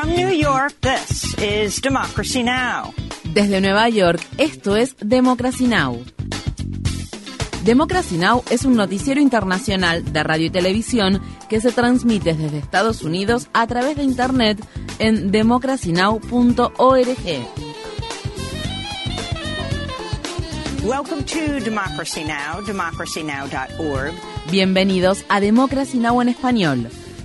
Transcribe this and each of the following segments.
From New York, this is Democracy Now! Desde Nueva York, esto es Democracy Now! Democracy Now! es un noticiero internacional de radio y televisión que se transmite desde Estados Unidos a través de Internet en democracynow.org. Welcome to Democracy Now!, democracynow.org. Bienvenidos a Democracy Now! en español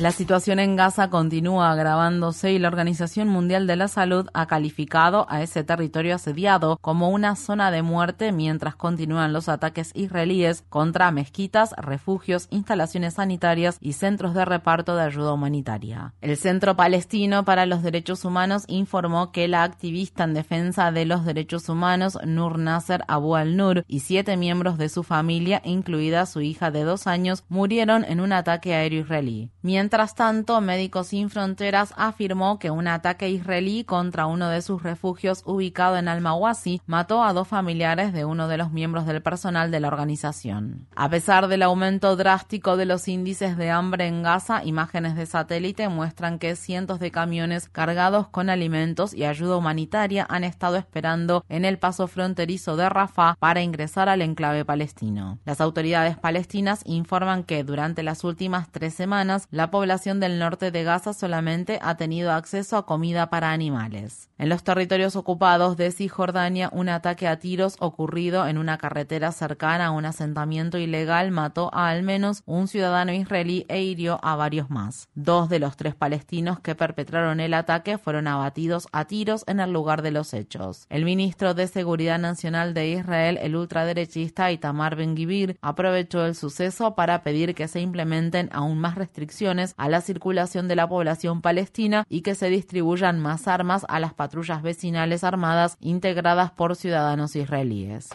La situación en Gaza continúa agravándose y la Organización Mundial de la Salud ha calificado a ese territorio asediado como una zona de muerte mientras continúan los ataques israelíes contra mezquitas, refugios, instalaciones sanitarias y centros de reparto de ayuda humanitaria. El Centro Palestino para los Derechos Humanos informó que la activista en defensa de los derechos humanos Nur Nasser Abu al-Nur y siete miembros de su familia, incluida su hija de dos años, murieron en un ataque aéreo israelí. Tanto, Médicos Sin Fronteras afirmó que un ataque israelí contra uno de sus refugios ubicado en Al-Mawasi mató a dos familiares de uno de los miembros del personal de la organización. A pesar del aumento drástico de los índices de hambre en Gaza, imágenes de satélite muestran que cientos de camiones cargados con alimentos y ayuda humanitaria han estado esperando en el paso fronterizo de Rafah para ingresar al enclave palestino. Las autoridades palestinas informan que durante las últimas tres semanas la población población del norte de Gaza solamente ha tenido acceso a comida para animales. En los territorios ocupados de Cisjordania, un ataque a tiros ocurrido en una carretera cercana a un asentamiento ilegal mató a al menos un ciudadano israelí e hirió a varios más. Dos de los tres palestinos que perpetraron el ataque fueron abatidos a tiros en el lugar de los hechos. El ministro de Seguridad Nacional de Israel, el ultraderechista Itamar Ben-Gvir, aprovechó el suceso para pedir que se implementen aún más restricciones a la circulación de la población palestina y que se distribuyan más armas a las patrullas vecinales armadas integradas por ciudadanos israelíes.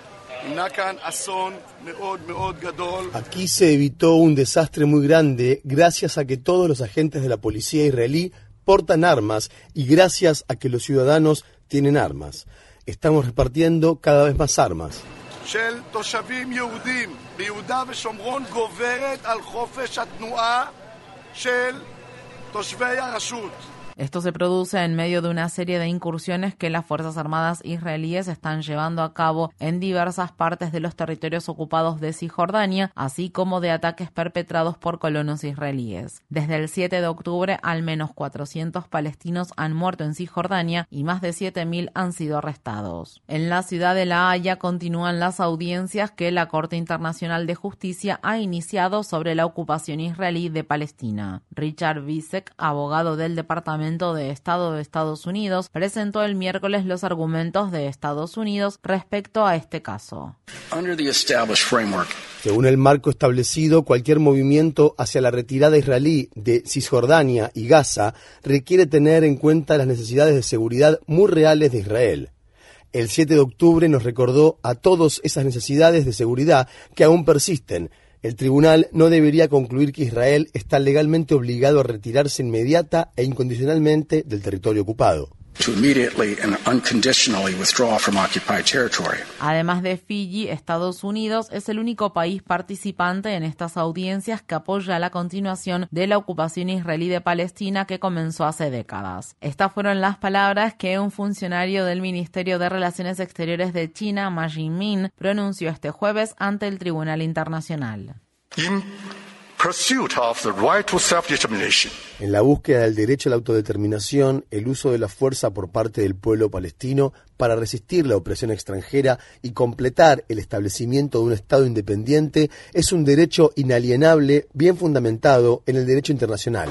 Aquí se evitó un desastre muy grande gracias a que todos los agentes de la policía israelí portan armas y gracias a que los ciudadanos tienen armas. Estamos repartiendo cada vez más armas. של תושבי הרשות. Esto se produce en medio de una serie de incursiones que las Fuerzas Armadas israelíes están llevando a cabo en diversas partes de los territorios ocupados de Cisjordania, así como de ataques perpetrados por colonos israelíes. Desde el 7 de octubre, al menos 400 palestinos han muerto en Cisjordania y más de 7.000 han sido arrestados. En la ciudad de La Haya continúan las audiencias que la Corte Internacional de Justicia ha iniciado sobre la ocupación israelí de Palestina. Richard Bisek, abogado del Departamento de Estado de Estados Unidos presentó el miércoles los argumentos de Estados Unidos respecto a este caso. Según el marco establecido, cualquier movimiento hacia la retirada israelí de Cisjordania y Gaza requiere tener en cuenta las necesidades de seguridad muy reales de Israel. El 7 de octubre nos recordó a todos esas necesidades de seguridad que aún persisten el tribunal no debería concluir que Israel está legalmente obligado a retirarse inmediata e incondicionalmente del territorio ocupado. Además de Fiji, Estados Unidos es el único país participante en estas audiencias que apoya la continuación de la ocupación israelí de Palestina que comenzó hace décadas. Estas fueron las palabras que un funcionario del Ministerio de Relaciones Exteriores de China, Ma Jinmin, pronunció este jueves ante el Tribunal Internacional. En la búsqueda del derecho a la autodeterminación, el uso de la fuerza por parte del pueblo palestino para resistir la opresión extranjera y completar el establecimiento de un Estado independiente es un derecho inalienable, bien fundamentado en el derecho internacional.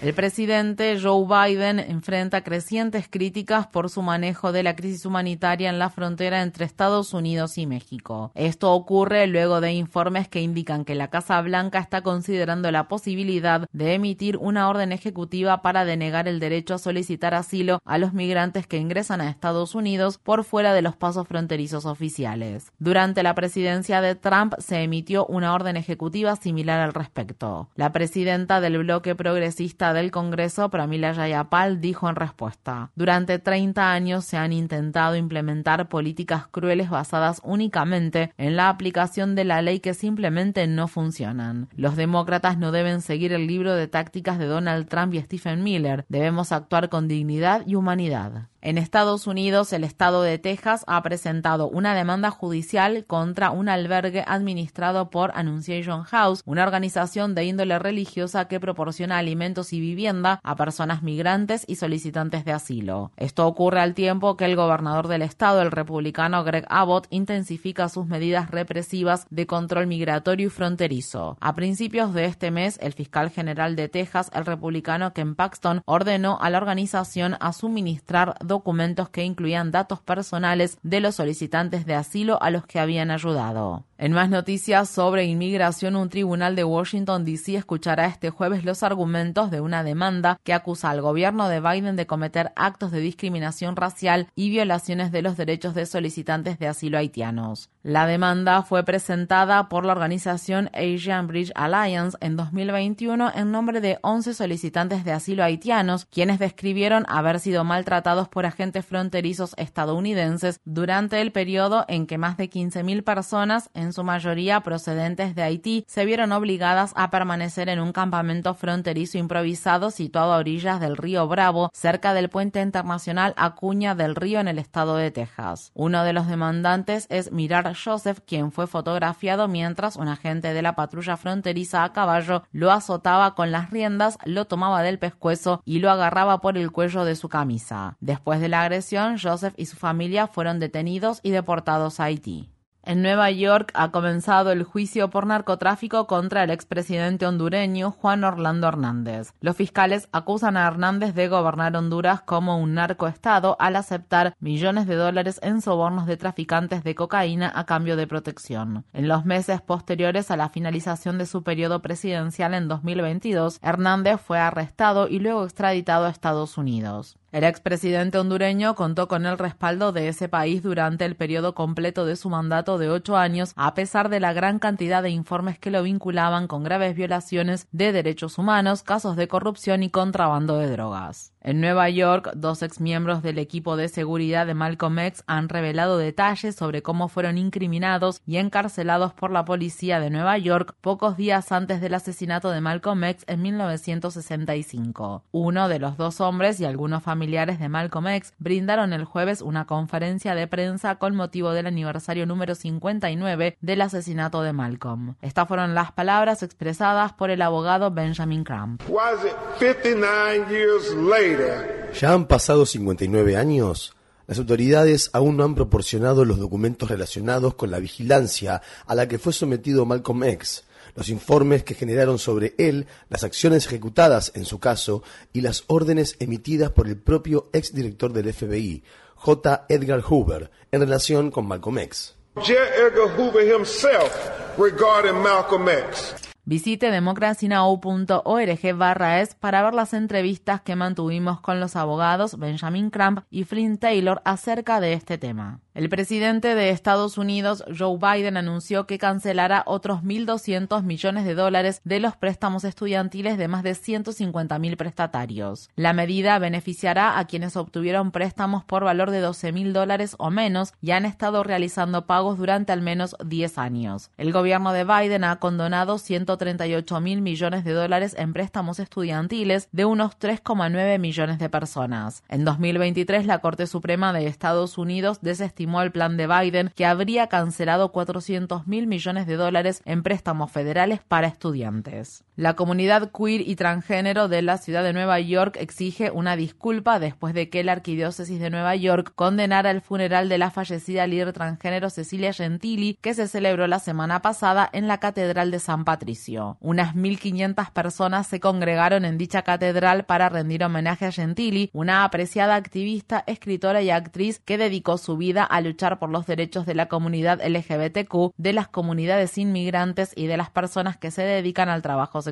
El presidente Joe Biden enfrenta crecientes críticas por su manejo de la crisis humanitaria en la frontera entre Estados Unidos y México. Esto ocurre luego de informes que indican que la Casa Blanca está considerando la posibilidad de emitir una orden ejecutiva para denegar el derecho a solicitar asilo a los migrantes que ingresan a Estados Unidos por fuera de los pasos fronterizos oficiales. Durante la presidencia de Trump se emitió una orden ejecutiva similar al respecto. La presidenta del bloque progresista del Congreso, Pramila Jayapal, dijo en respuesta, durante 30 años se han intentado implementar políticas crueles basadas únicamente en la aplicación de la ley que simplemente no funcionan. Los demócratas no deben seguir el libro de tácticas de Donald Trump y Stephen Miller. Debemos actuar con dignidad y humanidad. En Estados Unidos, el estado de Texas ha presentado una demanda judicial contra un albergue administrado por Annunciation House, una organización de índole religiosa que proporciona alimentos y vivienda a personas migrantes y solicitantes de asilo. Esto ocurre al tiempo que el gobernador del estado, el republicano Greg Abbott, intensifica sus medidas represivas de control migratorio y fronterizo. A principios de este mes, el fiscal general de Texas, el republicano Ken Paxton, ordenó a la organización a suministrar documentos que incluían datos personales de los solicitantes de asilo a los que habían ayudado. En más noticias sobre inmigración, un tribunal de Washington, D.C. escuchará este jueves los argumentos de una demanda que acusa al gobierno de Biden de cometer actos de discriminación racial y violaciones de los derechos de solicitantes de asilo haitianos. La demanda fue presentada por la organización Asian Bridge Alliance en 2021 en nombre de 11 solicitantes de asilo haitianos, quienes describieron haber sido maltratados por agentes fronterizos estadounidenses durante el periodo en que más de 15.000 personas en su mayoría procedentes de Haití, se vieron obligadas a permanecer en un campamento fronterizo improvisado situado a orillas del río Bravo, cerca del puente internacional Acuña del Río en el estado de Texas. Uno de los demandantes es Mirar Joseph, quien fue fotografiado mientras un agente de la patrulla fronteriza a caballo lo azotaba con las riendas, lo tomaba del pescuezo y lo agarraba por el cuello de su camisa. Después de la agresión, Joseph y su familia fueron detenidos y deportados a Haití. En Nueva York ha comenzado el juicio por narcotráfico contra el expresidente hondureño Juan Orlando Hernández. Los fiscales acusan a Hernández de gobernar Honduras como un narcoestado al aceptar millones de dólares en sobornos de traficantes de cocaína a cambio de protección. En los meses posteriores a la finalización de su periodo presidencial en 2022, Hernández fue arrestado y luego extraditado a Estados Unidos. El expresidente hondureño contó con el respaldo de ese país durante el periodo completo de su mandato de ocho años, a pesar de la gran cantidad de informes que lo vinculaban con graves violaciones de derechos humanos, casos de corrupción y contrabando de drogas. En Nueva York, dos exmiembros del equipo de seguridad de Malcolm X han revelado detalles sobre cómo fueron incriminados y encarcelados por la policía de Nueva York pocos días antes del asesinato de Malcolm X en 1965. Uno de los dos hombres y algunos familiares de Malcolm X brindaron el jueves una conferencia de prensa con motivo del aniversario número 59 del asesinato de Malcolm. Estas fueron las palabras expresadas por el abogado Benjamin Crump. Ya han pasado 59 años. Las autoridades aún no han proporcionado los documentos relacionados con la vigilancia a la que fue sometido Malcolm X, los informes que generaron sobre él, las acciones ejecutadas en su caso y las órdenes emitidas por el propio exdirector del FBI, J. Edgar Hoover, en relación con Malcolm X. J. Edgar Hoover himself regarding Malcolm X. Visite democracynow.org barra es para ver las entrevistas que mantuvimos con los abogados Benjamin Crump y Flynn Taylor acerca de este tema. El presidente de Estados Unidos, Joe Biden, anunció que cancelará otros 1.200 millones de dólares de los préstamos estudiantiles de más de 150.000 prestatarios. La medida beneficiará a quienes obtuvieron préstamos por valor de 12.000 dólares o menos y han estado realizando pagos durante al menos 10 años. El gobierno de Biden ha condonado 138 mil millones de dólares en préstamos estudiantiles de unos 3,9 millones de personas. En 2023, la Corte Suprema de Estados Unidos desestimó el plan de Biden que habría cancelado 400 mil millones de dólares en préstamos federales para estudiantes. La comunidad queer y transgénero de la ciudad de Nueva York exige una disculpa después de que la arquidiócesis de Nueva York condenara el funeral de la fallecida líder transgénero Cecilia Gentili que se celebró la semana pasada en la Catedral de San Patricio. Unas 1.500 personas se congregaron en dicha catedral para rendir homenaje a Gentili, una apreciada activista, escritora y actriz que dedicó su vida a luchar por los derechos de la comunidad LGBTQ, de las comunidades inmigrantes y de las personas que se dedican al trabajo sexual.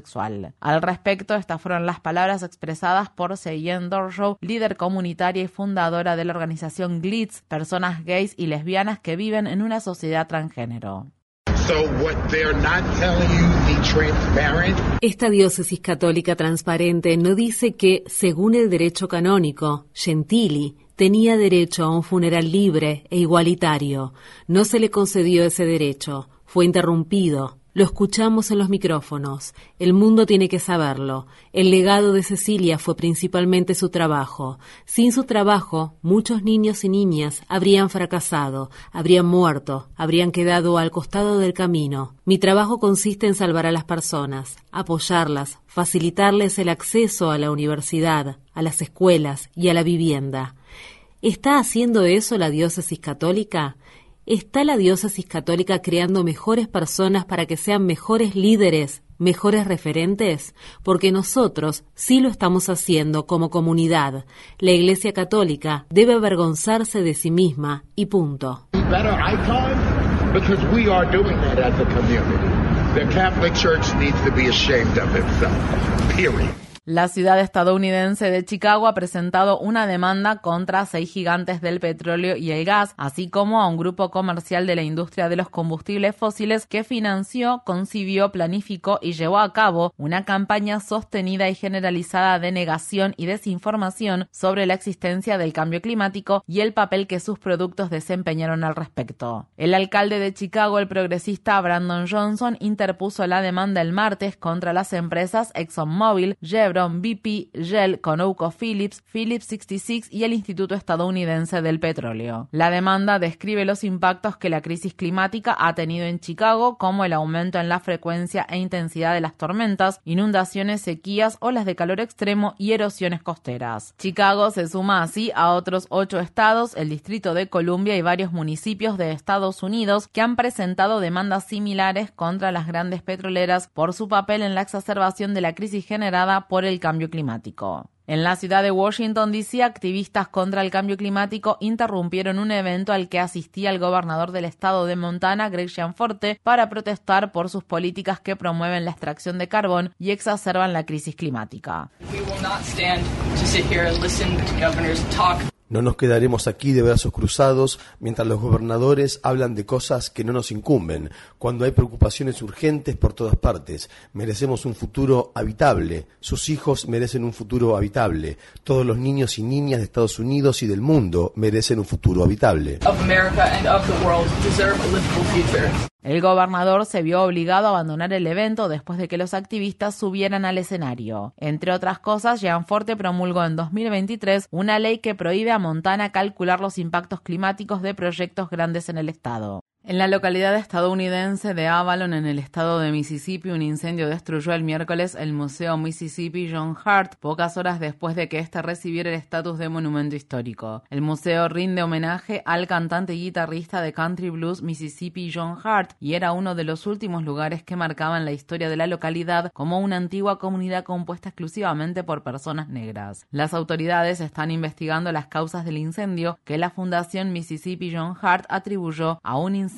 Al respecto, estas fueron las palabras expresadas por Seyen Dorshow, líder comunitaria y fundadora de la organización GLITZ, personas gays y lesbianas que viven en una sociedad transgénero. Esta diócesis católica transparente no dice que, según el derecho canónico, Gentili tenía derecho a un funeral libre e igualitario. No se le concedió ese derecho. Fue interrumpido. Lo escuchamos en los micrófonos. El mundo tiene que saberlo. El legado de Cecilia fue principalmente su trabajo. Sin su trabajo, muchos niños y niñas habrían fracasado, habrían muerto, habrían quedado al costado del camino. Mi trabajo consiste en salvar a las personas, apoyarlas, facilitarles el acceso a la universidad, a las escuelas y a la vivienda. ¿Está haciendo eso la diócesis católica? ¿Está la diócesis católica creando mejores personas para que sean mejores líderes, mejores referentes? Porque nosotros sí lo estamos haciendo como comunidad. La Iglesia Católica debe avergonzarse de sí misma y punto. La ciudad estadounidense de Chicago ha presentado una demanda contra seis gigantes del petróleo y el gas, así como a un grupo comercial de la industria de los combustibles fósiles que financió, concibió, planificó y llevó a cabo una campaña sostenida y generalizada de negación y desinformación sobre la existencia del cambio climático y el papel que sus productos desempeñaron al respecto. El alcalde de Chicago, el progresista Brandon Johnson, interpuso la demanda el martes contra las empresas ExxonMobil, Chevron, BP, Shell, ConocoPhillips, Phillips 66 y el Instituto Estadounidense del Petróleo. La demanda describe los impactos que la crisis climática ha tenido en Chicago, como el aumento en la frecuencia e intensidad de las tormentas, inundaciones, sequías, olas de calor extremo y erosiones costeras. Chicago se suma así a otros ocho estados, el Distrito de Columbia y varios municipios de Estados Unidos que han presentado demandas similares contra las grandes petroleras por su papel en la exacerbación de la crisis generada por el cambio climático. En la ciudad de Washington, D.C., activistas contra el cambio climático interrumpieron un evento al que asistía el gobernador del estado de Montana, Greg Gianforte, para protestar por sus políticas que promueven la extracción de carbón y exacerban la crisis climática. No nos quedaremos aquí de brazos cruzados mientras los gobernadores hablan de cosas que no nos incumben, cuando hay preocupaciones urgentes por todas partes. Merecemos un futuro habitable, sus hijos merecen un futuro habitable, todos los niños y niñas de Estados Unidos y del mundo merecen un futuro habitable. El gobernador se vio obligado a abandonar el evento después de que los activistas subieran al escenario. Entre otras cosas, Gianforte promulgó en 2023 una ley que prohíbe a Montana calcular los impactos climáticos de proyectos grandes en el estado. En la localidad estadounidense de Avalon, en el estado de Mississippi, un incendio destruyó el miércoles el Museo Mississippi John Hart, pocas horas después de que éste recibiera el estatus de monumento histórico. El museo rinde homenaje al cantante y guitarrista de country blues Mississippi John Hart y era uno de los últimos lugares que marcaban la historia de la localidad como una antigua comunidad compuesta exclusivamente por personas negras. Las autoridades están investigando las causas del incendio que la Fundación Mississippi John Hart atribuyó a un incendio